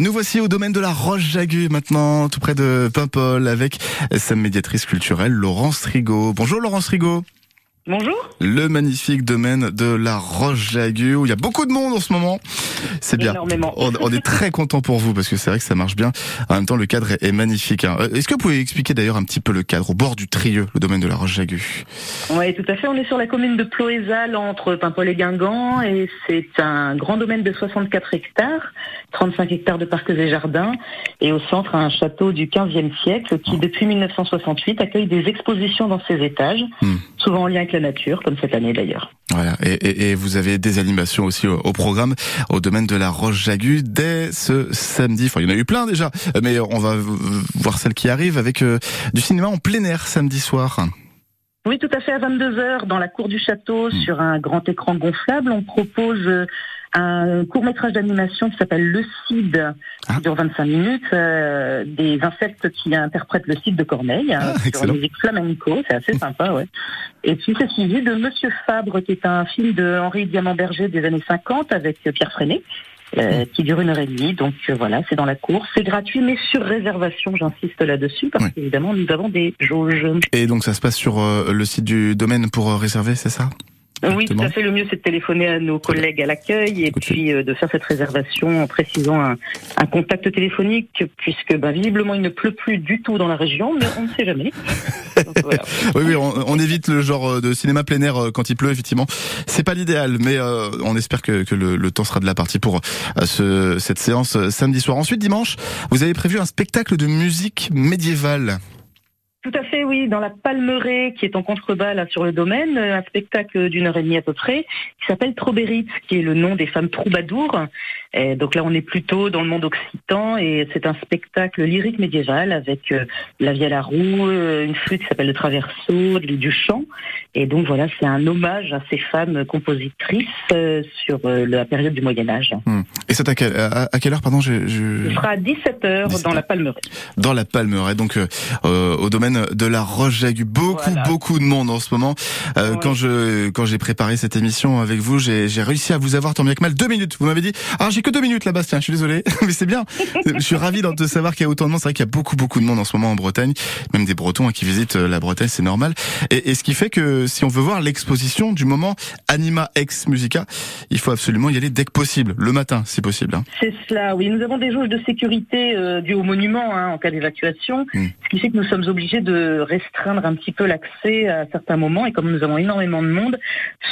Nous voici au domaine de la Roche-Jague maintenant, tout près de Paimpol, avec sa médiatrice culturelle Laurence Rigaud. Bonjour Laurence Rigaud. Bonjour. Le magnifique domaine de la Roche-Jague où il y a beaucoup de monde en ce moment. C'est bien. Énormément. On, on, est très content pour vous parce que c'est vrai que ça marche bien. En même temps, le cadre est, magnifique. Hein. Est-ce que vous pouvez expliquer d'ailleurs un petit peu le cadre au bord du Trieux, le domaine de la Roche-Jague Oui, tout à fait. On est sur la commune de Ploézal entre Paimpol et Guingamp et c'est un grand domaine de 64 hectares, 35 hectares de parcs et jardins et au centre un château du 15e siècle qui depuis 1968 accueille des expositions dans ses étages, hmm. Souvent en lien avec la nature, comme cette année d'ailleurs. Voilà, et, et, et, vous avez des animations aussi au, au programme au domaine de la Roche-Jagu dès ce samedi. Enfin, il y en a eu plein déjà, mais on va voir celle qui arrive avec euh, du cinéma en plein air samedi soir. Oui, tout à fait, à 22h, dans la cour du château, mmh. sur un grand écran gonflable, on propose euh, un court métrage d'animation qui s'appelle Le Cid, ah. qui dure 25 minutes, euh, des insectes qui interprètent le Cid de Corneille, hein, ah, sur musique flamenco, c'est assez sympa, ouais. Et puis c'est suivi de Monsieur Fabre, qui est un film de Henri Diamant-Berger des années 50 avec Pierre Freinet. Euh, hmm. qui dure une heure et demie. Donc euh, voilà, c'est dans la cour. C'est gratuit, mais sur réservation, j'insiste là-dessus, parce qu'évidemment, nous avons des jauges. Et donc ça se passe sur euh, le site du domaine pour réserver, c'est ça? Oui, tout à fait. Le mieux, c'est de téléphoner à nos collègues à l'accueil et puis euh, de faire cette réservation en précisant un, un contact téléphonique, puisque bah, visiblement, il ne pleut plus du tout dans la région, mais on ne sait jamais. Donc, voilà. oui, oui, on, on, évite le genre euh, de cinéma plein air euh, quand il pleut, effectivement. C'est pas l'idéal, mais euh, on espère que, que le, le, temps sera de la partie pour ce, cette séance samedi soir. Ensuite, dimanche, vous avez prévu un spectacle de musique médiévale. Tout à fait, oui, dans la Palmeraie, qui est en contrebas là sur le domaine, un spectacle d'une heure et demie à peu près, qui s'appelle Trobérit, qui est le nom des femmes troubadours. Donc là, on est plutôt dans le monde occitan et c'est un spectacle lyrique médiéval avec euh, la vielle à roue, euh, une flûte qui s'appelle le traverso, du chant. Et donc voilà, c'est un hommage à ces femmes compositrices euh, sur la période du Moyen Âge. Hmm. Et c'est à, quelle, à, quelle heure, pardon je, je... Ce sera à 17h dans la Palmeraie. Dans la Palmeraie, donc au domaine de la Roche. J'ai eu beaucoup, beaucoup de monde en ce moment. Euh, Quand je quand j'ai préparé cette émission avec vous, j'ai réussi à vous avoir tant bien que mal deux minutes. Vous m'avez dit, ah j'ai que deux minutes là, Bastien. Je suis désolé, mais c'est bien. je suis ravi de savoir qu'il y a autant de monde. C'est vrai qu'il y a beaucoup, beaucoup de monde en ce moment en Bretagne, même des Bretons hein, qui visitent euh, la Bretagne, c'est normal. Et, et, ce qui fait que si on veut voir l'exposition du moment Anima Ex Musica, il faut absolument y aller dès que possible, le matin, si possible. Hein. C'est cela. Oui, nous avons des jauges de sécurité euh, du haut monument hein, en cas d'évacuation, hmm. ce qui fait que nous sommes obligés de restreindre un petit peu l'accès à certains moments. Et comme nous avons énormément de monde,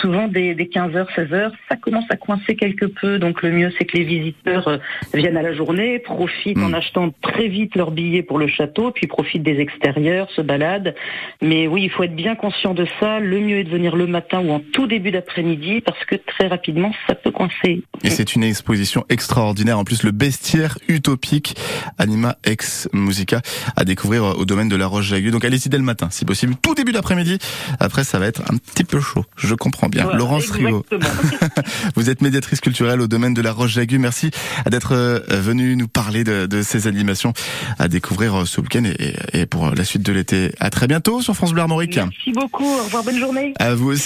souvent dès, 15h, 16h, ça commence à coincer quelque peu. Donc le mieux, c'est que les visiteurs euh, viennent à la journée, profitent en mm. achetant très vite leur billet pour le château, puis profitent des extérieurs, se baladent. Mais oui, il faut être bien conscient de ça. Le mieux est de venir le matin ou en tout début d'après-midi parce que très rapidement, ça peut coincer. Et c'est une exposition extraordinaire. En plus, le bestiaire utopique Anima Ex Musica à découvrir au domaine de la Roche-Jague. Donc allez dès le matin, si possible, tout début d'après-midi. Après, ça va être un petit peu chaud. Je comprends bien. Laurence Rio, vous êtes médiatrice culturelle au domaine de la Roche-Jagu. Merci d'être euh, venue nous parler de, de, ces animations à découvrir euh, ce week-end et, et, pour la suite de l'été. À très bientôt sur France Bleu Armorique. Merci beaucoup. Au revoir. Bonne journée. À vous aussi.